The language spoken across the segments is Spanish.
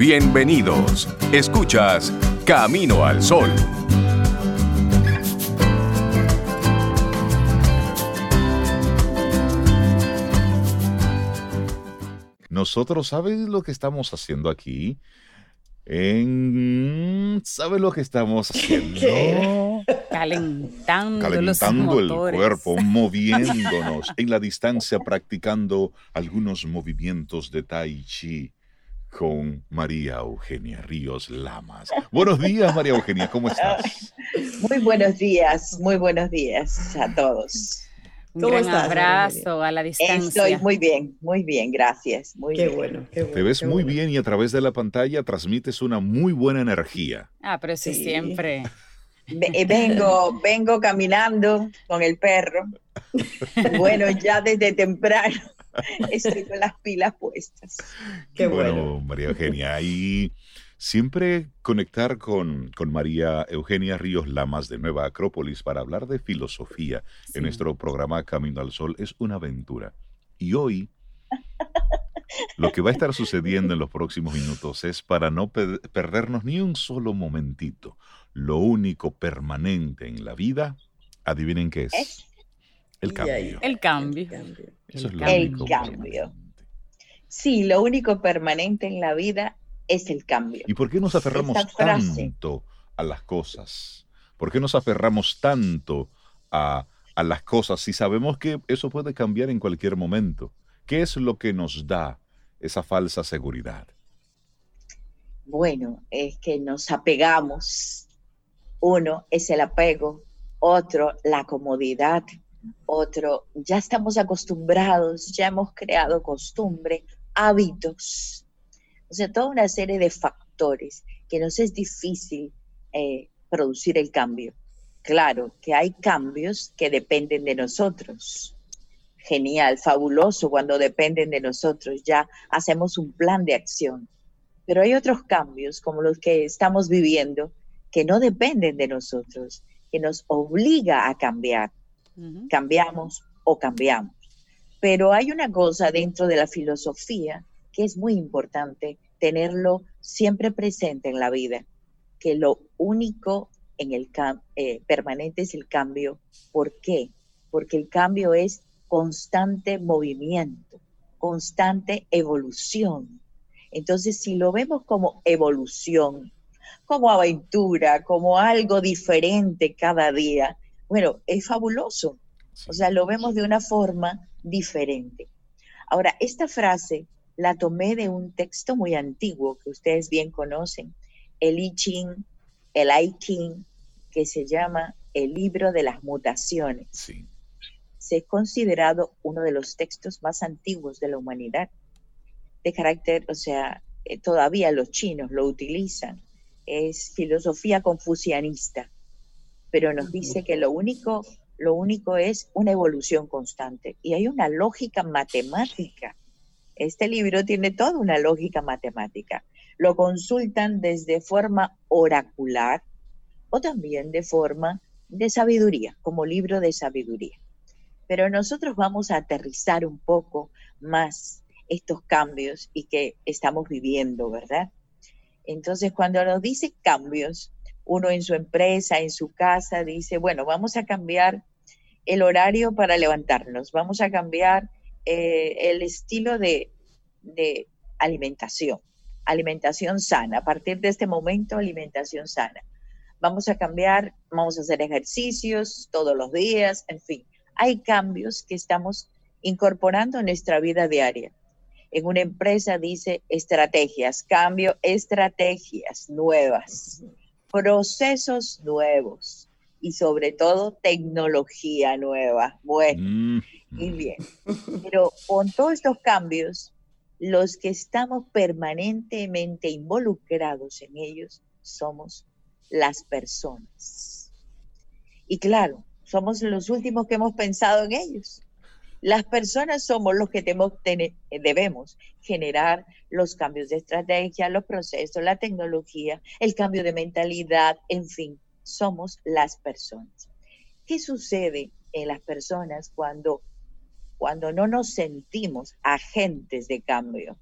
Bienvenidos. Escuchas Camino al Sol. Nosotros, ¿sabes lo que estamos haciendo aquí? En... ¿Sabe lo que estamos haciendo? Calentando, Calentando los el cuerpo, moviéndonos en la distancia, practicando algunos movimientos de Tai Chi con María Eugenia Ríos Lamas. Buenos días, María Eugenia, ¿cómo estás? Muy buenos días, muy buenos días a todos. Un gran abrazo a la distancia. Estoy muy bien, muy bien, gracias. Muy qué bien. bueno, qué bueno. Te ves muy bueno. bien y a través de la pantalla transmites una muy buena energía. Ah, pero eso Sí. siempre. Eh, Vengo, vengo caminando con el perro. Bueno, ya desde temprano estoy con las pilas puestas. Qué bueno, bueno. María Eugenia. Y siempre conectar con, con María Eugenia Ríos Lamas de Nueva Acrópolis para hablar de filosofía Sí. en nuestro programa Camino al Sol es una aventura. Y hoy lo que va a estar sucediendo en los próximos minutos es para no pe- perdernos ni un solo momentito. Lo único permanente en la vida, adivinen qué es. Es El cambio. ahí, El cambio. cambio. Eso es lo El único cambio. permanente. Sí, lo único permanente en la vida es el cambio. ¿Y por qué nos aferramos tanto a las cosas? ¿Por qué nos aferramos tanto a, a las cosas si sabemos que eso puede cambiar en cualquier momento? ¿Qué es lo que nos da esa falsa seguridad? Bueno, es que nos apegamos. Uno es el apego, otro la comodidad, otro ya estamos acostumbrados, ya hemos creado costumbre, hábitos. O sea, toda una serie de factores que nos es difícil eh, producir el cambio. Claro que hay cambios que dependen de nosotros. Genial, fabuloso cuando dependen de nosotros. Ya hacemos un plan de acción pero hay otros cambios como los que estamos viviendo que no dependen de nosotros, que nos obliga a cambiar. Cambiamos o cambiamos. Pero hay una cosa dentro de la filosofía que es muy importante tenerlo siempre presente en la vida, que lo único en el eh, permanente es el cambio. ¿Por qué? Porque el cambio es constante movimiento, constante evolución. Entonces, si lo vemos como evolución, como aventura, como algo diferente cada día, bueno, es fabuloso. O sea, lo vemos de una forma diferente. Ahora, esta frase la tomé de un texto muy antiguo que ustedes bien conocen, el I Ching, el I Ching, que se llama el libro de las mutaciones. Sí. Se es considerado uno de los textos más antiguos de la humanidad de carácter, o sea, eh, todavía los chinos lo utilizan, es filosofía confucianista, pero nos dice que lo único, lo único es una evolución constante y hay una lógica matemática. Este libro tiene toda una lógica matemática. Lo consultan desde forma oracular o también de forma de sabiduría, como libro de sabiduría. Pero nosotros vamos a aterrizar un poco más estos cambios y que estamos viviendo, ¿verdad? Entonces, cuando nos dice cambios, uno en su empresa, en su casa, dice, bueno, vamos a cambiar el horario para levantarnos, vamos a cambiar eh, el estilo de, de alimentación, alimentación sana, a partir de este momento, alimentación sana. Vamos a cambiar, vamos a hacer ejercicios todos los días, en fin, hay cambios que estamos incorporando en nuestra vida diaria. En una empresa dice estrategias, cambio, estrategias nuevas, procesos nuevos y sobre todo tecnología nueva. Bueno, Mm, y bien. Pero con todos estos cambios, los que estamos permanentemente involucrados en ellos somos las personas. Y claro, somos los últimos que hemos pensado en ellos. Las personas somos los que debemos, tener- debemos generar los cambios de estrategia, los procesos, la tecnología, el cambio de mentalidad, en fin, somos las personas. ¿Qué sucede en las personas cuando, cuando no nos sentimos agentes de cambio?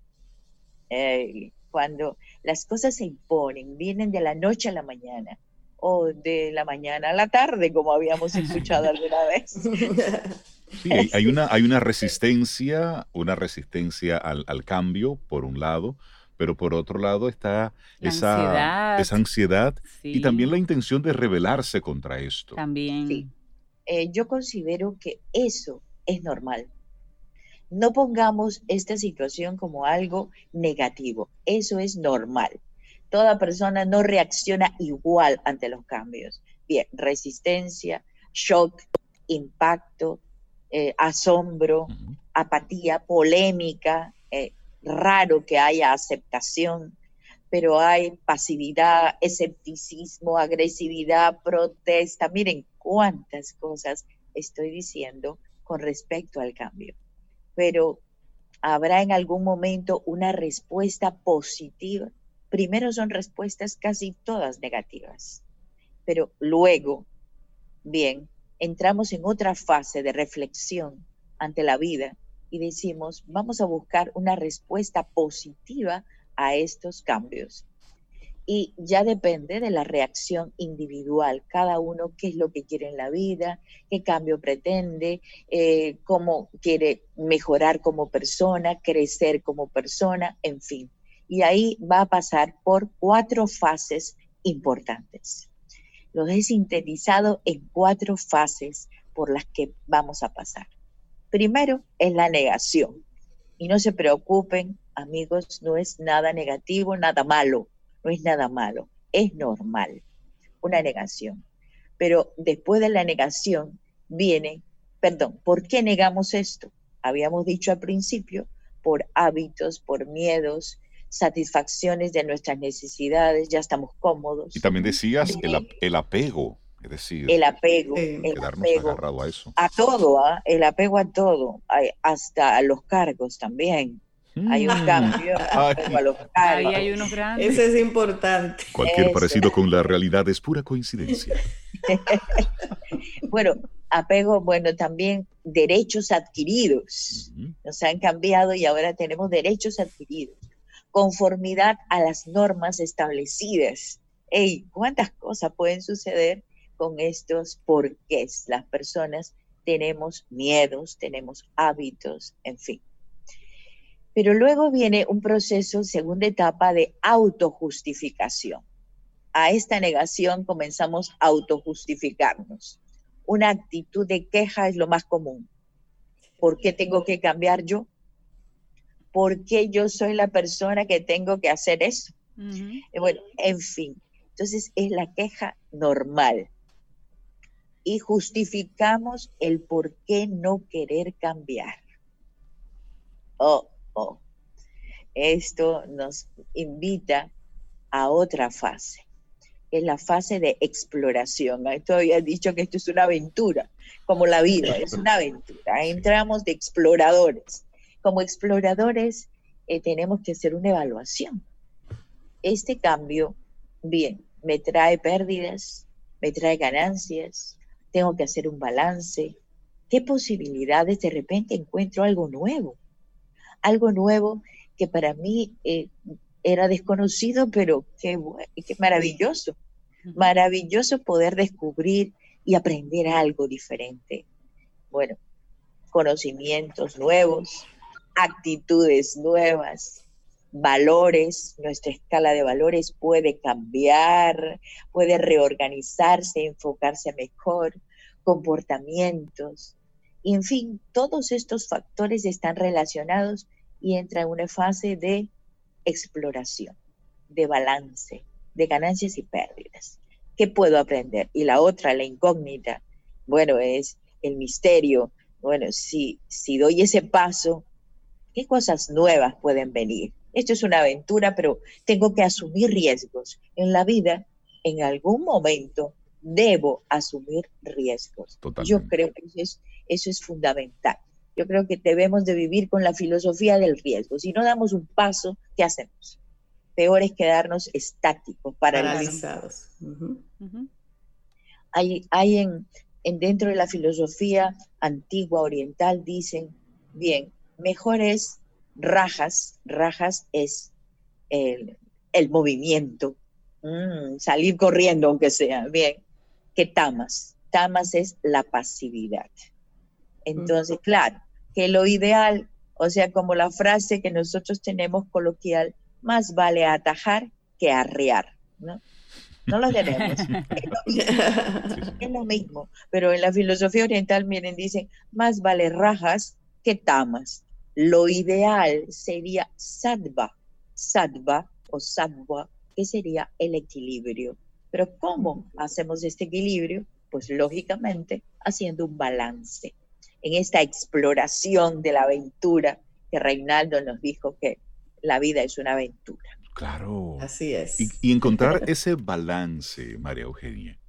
Eh, cuando las cosas se imponen, vienen de la noche a la mañana o de la mañana a la tarde, como habíamos escuchado alguna vez. Sí, hay, una, hay una resistencia, una resistencia al, cambio, por un lado, pero por otro lado está esa ansiedad, esa ansiedad y también la intención de rebelarse contra esto. También. Eh, yo considero que eso es normal. No pongamos esta situación como algo negativo, eso es normal. Toda persona no reacciona igual ante los cambios. Bien, resistencia, shock, impacto, eh, asombro, apatía, polémica, eh, raro que haya aceptación, pero hay pasividad, escepticismo, agresividad, protesta. Miren cuántas cosas estoy diciendo con respecto al cambio. Pero habrá en algún momento una respuesta positiva. Primero son respuestas casi todas negativas, pero luego, bien, entramos en otra fase de reflexión ante la vida y decimos, vamos a buscar una respuesta positiva a estos cambios. Y ya depende de la reacción individual, cada uno qué es lo que quiere en la vida, qué cambio pretende, eh, cómo quiere mejorar como persona, crecer como persona, en fin. Y ahí va a pasar por cuatro fases importantes los he sintetizado en cuatro fases por las que vamos a pasar. Primero es la negación. Y no se preocupen, amigos, no es nada negativo, nada malo, no es nada malo, es normal, una negación. Pero después de la negación viene, perdón, ¿por qué negamos esto? Habíamos dicho al principio, por hábitos, por miedos, satisfacciones de nuestras necesidades, ya estamos cómodos. Y también decías el, apego, es decir, el apego, el apego a eso. A todo, ¿ah? el apego a todo, hasta a los cargos también. Hay un mm. cambio a los cargos. Ahí hay. Ese es importante. Cualquier parecido con la realidad es pura coincidencia. bueno, apego, bueno, también derechos adquiridos. Nos han cambiado y ahora tenemos derechos adquiridos conformidad a las normas establecidas. Ey, ¿cuántas cosas pueden suceder con estos porqués? Las personas tenemos miedos, tenemos hábitos, en fin. Pero luego viene un proceso, segunda etapa, de autojustificación. A esta negación comenzamos a autojustificarnos. Una actitud de queja es lo más común. ¿Por qué tengo que cambiar yo? ¿Por qué yo soy la persona que tengo que hacer eso? Bueno, en fin, entonces es la queja normal. Y justificamos el por qué no querer cambiar. Oh, oh. Esto nos invita a otra fase, es la fase de exploración. Esto había dicho que esto es una aventura, como la vida, es una aventura. Entramos de exploradores como exploradores eh, tenemos que hacer una evaluación. Este cambio, bien, me trae pérdidas, me trae ganancias, tengo que hacer un balance. ¿Qué posibilidades de repente encuentro algo nuevo? Algo nuevo que para mí eh, era desconocido, pero qué, qué maravilloso. Maravilloso poder descubrir y aprender algo diferente. Bueno, conocimientos nuevos, actitudes nuevas, valores, nuestra escala de valores puede cambiar, puede reorganizarse, enfocarse mejor, comportamientos. Y en fin, todos estos factores están relacionados y entra en una fase de exploración, de balance, de ganancias y pérdidas. ¿Qué puedo aprender? Y la otra, la incógnita, bueno, es el misterio. Bueno, si, si doy ese paso, ¿Qué cosas nuevas pueden venir? Esto es una aventura, pero tengo que asumir riesgos. En la vida, en algún momento, debo asumir riesgos. Yo creo que eso es, eso es fundamental. Yo creo que debemos de vivir con la filosofía del riesgo. Si no damos un paso, ¿qué hacemos? Peor es quedarnos estáticos, paralizados. Hay, hay en, en, dentro de la filosofía antigua oriental, dicen, bien, mejor es rajas, rajas es el, movimiento, mm, salir corriendo aunque sea, bien, que tamas. Tamas es la pasividad. Entonces, claro, que lo ideal, o sea, como la frase que nosotros tenemos coloquial, más vale atajar que arrear, ¿no? No lo tenemos. Es lo, mismo. Pero en la filosofía oriental, miren, dicen, más vale rajas que tamas. Lo ideal sería sattva, sattva o sattva, que sería el equilibrio. Pero ¿cómo hacemos este equilibrio? Pues lógicamente haciendo un balance. En esta exploración de la aventura que Reinaldo nos dijo que la vida es una aventura. Claro. Así es. Y, encontrar ese balance, María Eugenia,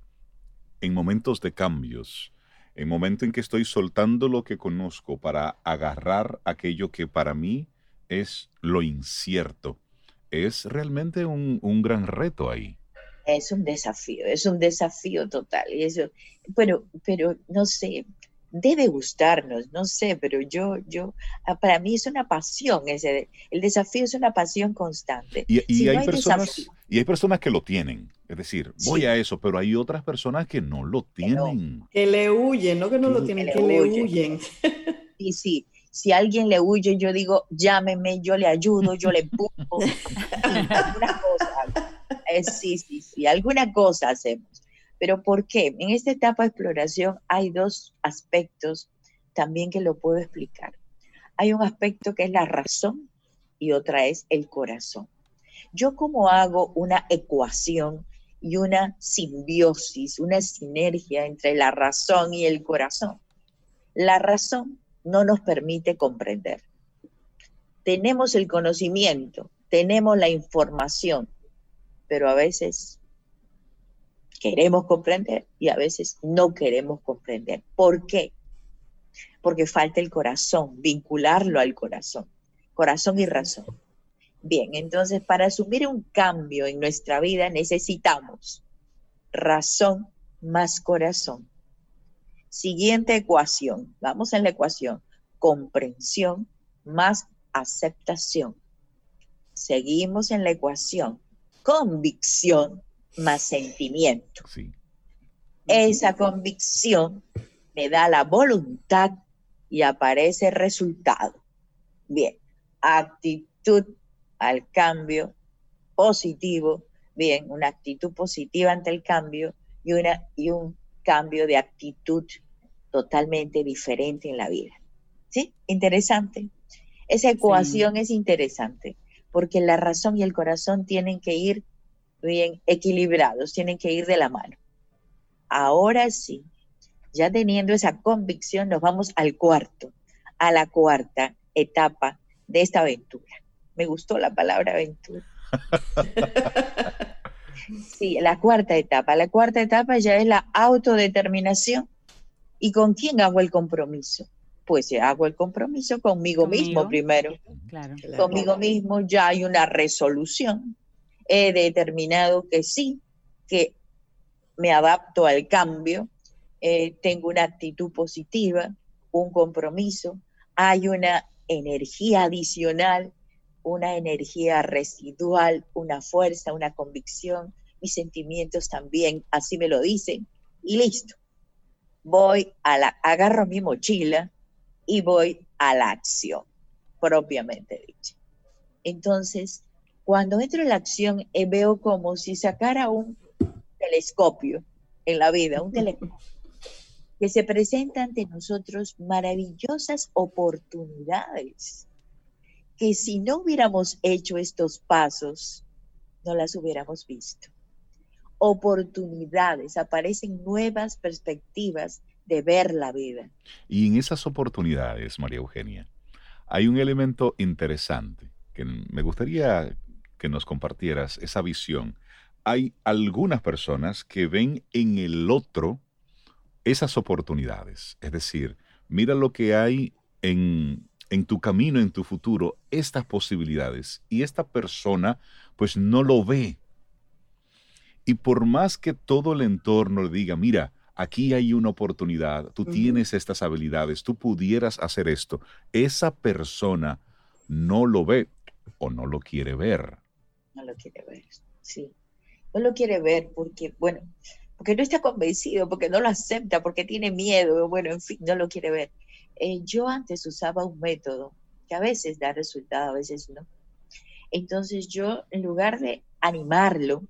en momentos de cambios, en momentos en que estoy soltando lo que conozco para agarrar aquello que para mí es lo incierto, es realmente un, gran reto ahí. Es un desafío, es un desafío total. Y eso, pero, pero no sé, debe gustarnos, no sé, pero yo, yo, ah, para mí es una pasión, ese, el desafío es una pasión constante. Y, hay, personas, y hay personas que lo tienen, es decir, voy a eso, pero hay otras personas que no lo tienen. Que, le huyen, no que no lo tienen, que, le, huyen. Sí, sí. Si alguien le huye, yo digo, llámeme, yo le ayudo, yo le empujo. alguna cosa. Eh, sí, sí, sí, alguna cosa hacemos. Pero ¿por qué? En esta etapa de exploración hay dos aspectos también que lo puedo explicar. Hay un aspecto que es la razón y otra es el corazón. Yo como hago una ecuación y una simbiosis, una sinergia entre la razón y el corazón. La razón no nos permite comprender. Tenemos el conocimiento, tenemos la información, pero a veces queremos comprender y a veces no queremos comprender. ¿Por qué? Porque falta el corazón, vincularlo al corazón, corazón y razón. Bien, entonces para asumir un cambio en nuestra vida necesitamos razón más corazón. Siguiente ecuación, vamos en la ecuación, comprensión más aceptación. Seguimos en la ecuación, convicción más sentimiento. Esa convicción me da la voluntad y aparece el resultado. Bien, actitud al cambio positivo, bien, una actitud positiva ante el cambio y, una, y un cambio de actitud totalmente diferente en la vida. ¿Sí? Interesante. Esa ecuación es interesante porque la razón y el corazón tienen que ir bien equilibrados, tienen que ir de la mano. Ahora sí, ya teniendo esa convicción, nos vamos al cuarto, a la cuarta etapa de esta aventura. Me gustó la palabra aventura. Sí, la cuarta etapa. La cuarta etapa ya es la autodeterminación. ¿Y con quién hago el compromiso? Pues ya hago el compromiso conmigo, mismo primero. Conmigo mismo ya hay una resolución he determinado que sí, que me adapto al cambio, eh, tengo una actitud positiva, un compromiso, hay una energía adicional, una energía residual, una fuerza, una convicción, mis sentimientos también así me lo dicen, y listo. Voy a la, agarro mi mochila y voy a la acción, propiamente dicha. Entonces, cuando entro en la acción, eh, veo como si sacara un telescopio en la vida, un telescopio, que se presenta ante nosotros maravillosas oportunidades, que si no hubiéramos hecho estos pasos, no las hubiéramos visto. Oportunidades, aparecen nuevas perspectivas de ver la vida. Y en esas oportunidades, María Eugenia, hay un elemento interesante que me gustaría que nos compartieras esa visión. Hay algunas personas que ven en el otro esas oportunidades. Es decir, mira lo que hay en, en tu camino, en tu futuro, estas posibilidades. Y esta persona pues no lo ve. Y por más que todo el entorno le diga, mira, aquí hay una oportunidad, tú tienes estas habilidades, tú pudieras hacer esto, esa persona no lo ve o no lo quiere ver. lo quiere ver, sí. No lo quiere ver porque, bueno, porque no está convencido, porque no lo acepta, porque tiene miedo, bueno, en fin, no lo quiere ver. Eh, yo antes usaba un método que a veces da resultado, a veces no. Entonces yo, en lugar de animarlo,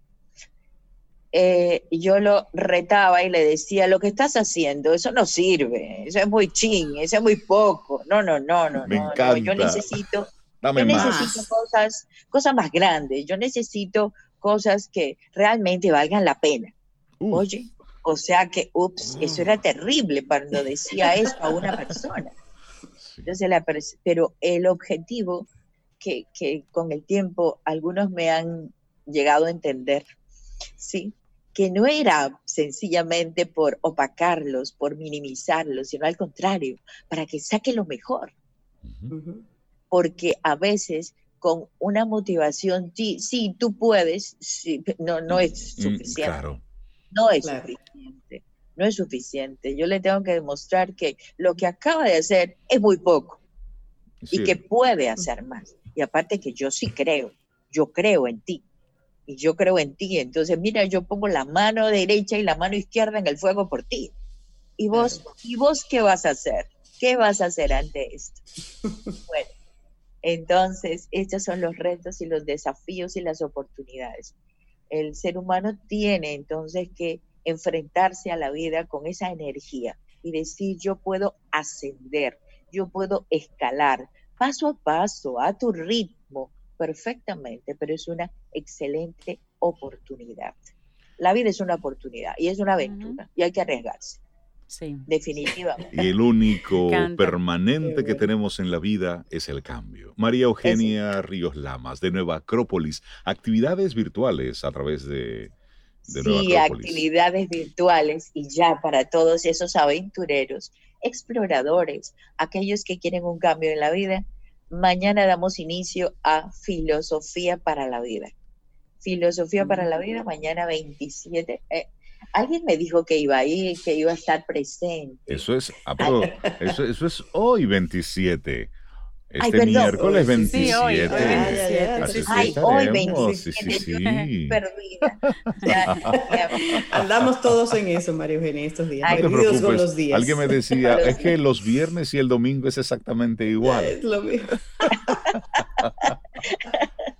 eh, yo lo retaba y le decía, lo que estás haciendo, eso no sirve, eso es muy ching, eso es muy poco. No, no, no, no, Me no, encanta. yo necesito, Dame yo más. necesito cosas, cosas más grandes, yo necesito cosas que realmente valgan la pena. Uf, Oye, o sea que, ups, eso era terrible cuando decía eso a una persona. sí. Entonces, la pers- pero el objetivo que, que con el tiempo algunos me han llegado a entender, ¿sí? Que no era sencillamente por opacarlos, por minimizarlos, sino al contrario, para que saque lo mejor, porque a veces con una motivación, sí, sí, tú puedes, sí, no, no es Mm, suficiente. Claro. No es Claro. suficiente. No es suficiente. Yo le tengo que demostrar que lo que acaba de hacer es muy poco Sí. y que puede hacer más. Y aparte que yo sí creo, yo creo en ti. Y yo creo en ti. Entonces, mira, yo pongo la mano derecha y la mano izquierda en el fuego por ti. ¿Y vos, ¿y vos qué vas a hacer? ¿Qué vas a hacer ante esto? Bueno, entonces, estos son los retos y los desafíos y las oportunidades. El ser humano tiene entonces que enfrentarse a la vida con esa energía y decir, yo puedo ascender, yo puedo escalar paso a paso, a tu ritmo, perfectamente, pero es una excelente oportunidad. La vida es una oportunidad y es una aventura y hay que arriesgarse, Sí. definitivamente. Y el único permanente que tenemos en la vida es el cambio. María Eugenia Ríos Lamas, de Nueva Acrópolis. Actividades virtuales a través de, de Nueva Sí, Acrópolis. actividades virtuales y ya para todos esos aventureros, exploradores, aquellos que quieren un cambio en la vida, mañana damos inicio a Filosofía para la Vida. Filosofía para la Vida, mañana 27. eh, alguien me dijo que iba a ir, que iba a estar presente. Eso es, ah, eso, eso es hoy 27. Ay, Este perdón. miércoles Hoy, sí, 27. sí, hoy, hoy Ah, ya, ya, Así sí, es que Ay, hoy estaremos. Sí, 27. sí, yo sí. Perdida. Ya, ya. Andamos todos en eso, María Eugenia, estos días. No Ay, te perdidos con los días. Alguien me decía, es que los viernes y el domingo es exactamente igual. Es lo mismo.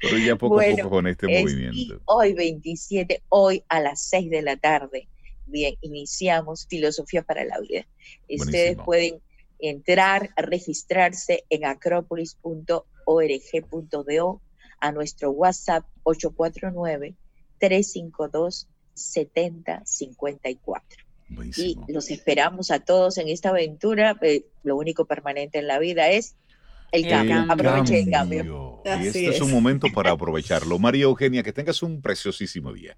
Pero ya poco a Bueno, poco con este Es- movimiento. y hoy 27, hoy a las 6 de la tarde, bien, iniciamos Filosofía para la Vida. Ustedes Buenísimo. pueden entrar, registrarse en acropolis.org.do a nuestro WhatsApp 849-352-7054. Y los esperamos a todos en esta aventura. eh, lo único permanente en la vida es el El cambio. cambio. Aproveche el cambio. Y Así este es es. un momento para aprovecharlo. María Eugenia, que tengas un preciosísimo día.